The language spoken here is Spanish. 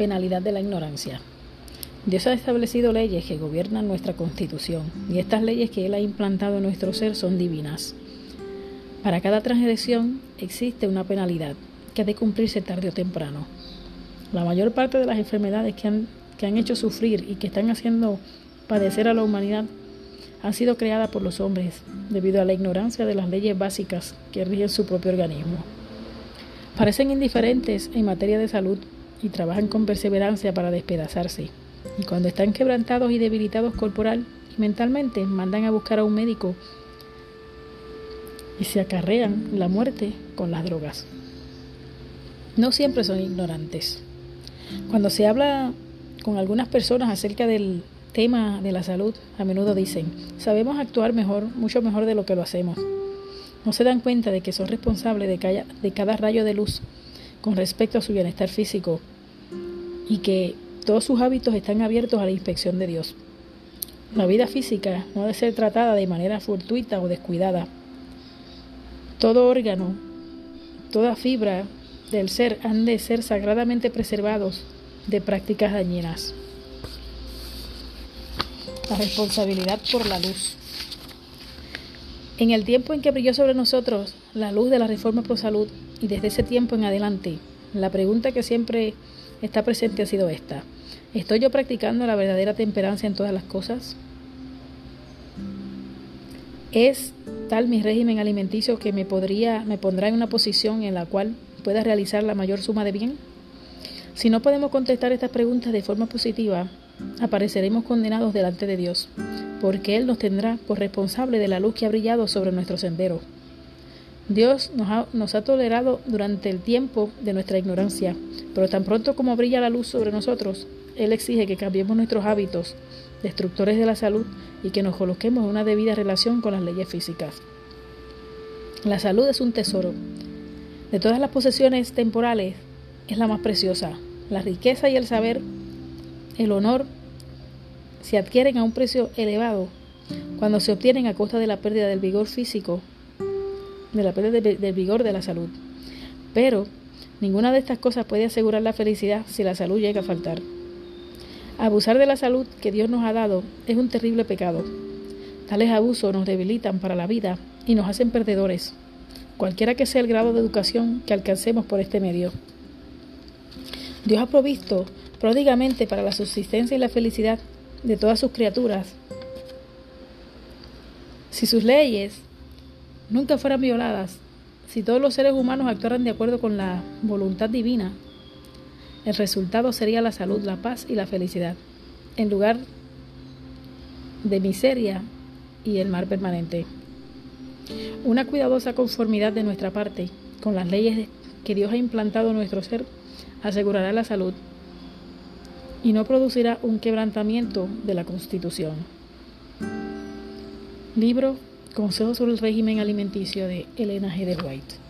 penalidad de la ignorancia. Dios ha establecido leyes que gobiernan nuestra constitución y estas leyes que Él ha implantado en nuestro ser son divinas. Para cada transgresión existe una penalidad que ha de cumplirse tarde o temprano. La mayor parte de las enfermedades que han, que han hecho sufrir y que están haciendo padecer a la humanidad han sido creadas por los hombres debido a la ignorancia de las leyes básicas que rigen su propio organismo. Parecen indiferentes en materia de salud y trabajan con perseverancia para despedazarse. Y cuando están quebrantados y debilitados corporal y mentalmente, mandan a buscar a un médico y se acarrean la muerte con las drogas. No siempre son ignorantes. Cuando se habla con algunas personas acerca del tema de la salud, a menudo dicen, sabemos actuar mejor, mucho mejor de lo que lo hacemos. No se dan cuenta de que son responsables de cada, de cada rayo de luz con respecto a su bienestar físico y que todos sus hábitos están abiertos a la inspección de Dios. La vida física no debe ser tratada de manera fortuita o descuidada. Todo órgano, toda fibra del ser han de ser sagradamente preservados de prácticas dañinas. La responsabilidad por la luz. En el tiempo en que brilló sobre nosotros la luz de la reforma pro salud y desde ese tiempo en adelante, la pregunta que siempre está presente ha sido esta. ¿Estoy yo practicando la verdadera temperancia en todas las cosas? ¿Es tal mi régimen alimenticio que me podría me pondrá en una posición en la cual pueda realizar la mayor suma de bien? Si no podemos contestar estas preguntas de forma positiva, apareceremos condenados delante de Dios, porque Él nos tendrá por responsable de la luz que ha brillado sobre nuestro sendero. Dios nos ha, tolerado durante el tiempo de nuestra ignorancia, pero tan pronto como brilla la luz sobre nosotros, Él exige que cambiemos nuestros hábitos destructores de la salud y que nos coloquemos en una debida relación con las leyes físicas. La salud es un tesoro. De todas las posesiones temporales, es la más preciosa. La riqueza y el saber el honor se adquieren a un precio elevado cuando se obtienen a costa de la pérdida del vigor físico, de la pérdida del vigor de la salud. Pero ninguna de estas cosas puede asegurar la felicidad si la salud llega a faltar. Abusar de la salud que Dios nos ha dado es un terrible pecado. Tales abusos nos debilitan para la vida y nos hacen perdedores, cualquiera que sea el grado de educación que alcancemos por este medio. Dios ha provisto pródigamente para la subsistencia y la felicidad de todas sus criaturas. Si sus leyes nunca fueran violadas, si todos los seres humanos actuaran de acuerdo con la voluntad divina, el resultado sería la salud, la paz y la felicidad, en lugar de miseria y el mar permanente. Una cuidadosa conformidad de nuestra parte con las leyes que Dios ha implantado en nuestro ser asegurará la salud y no producirá un quebrantamiento de la Constitución. Libro Consejos sobre el régimen alimenticio de Elena G. de White.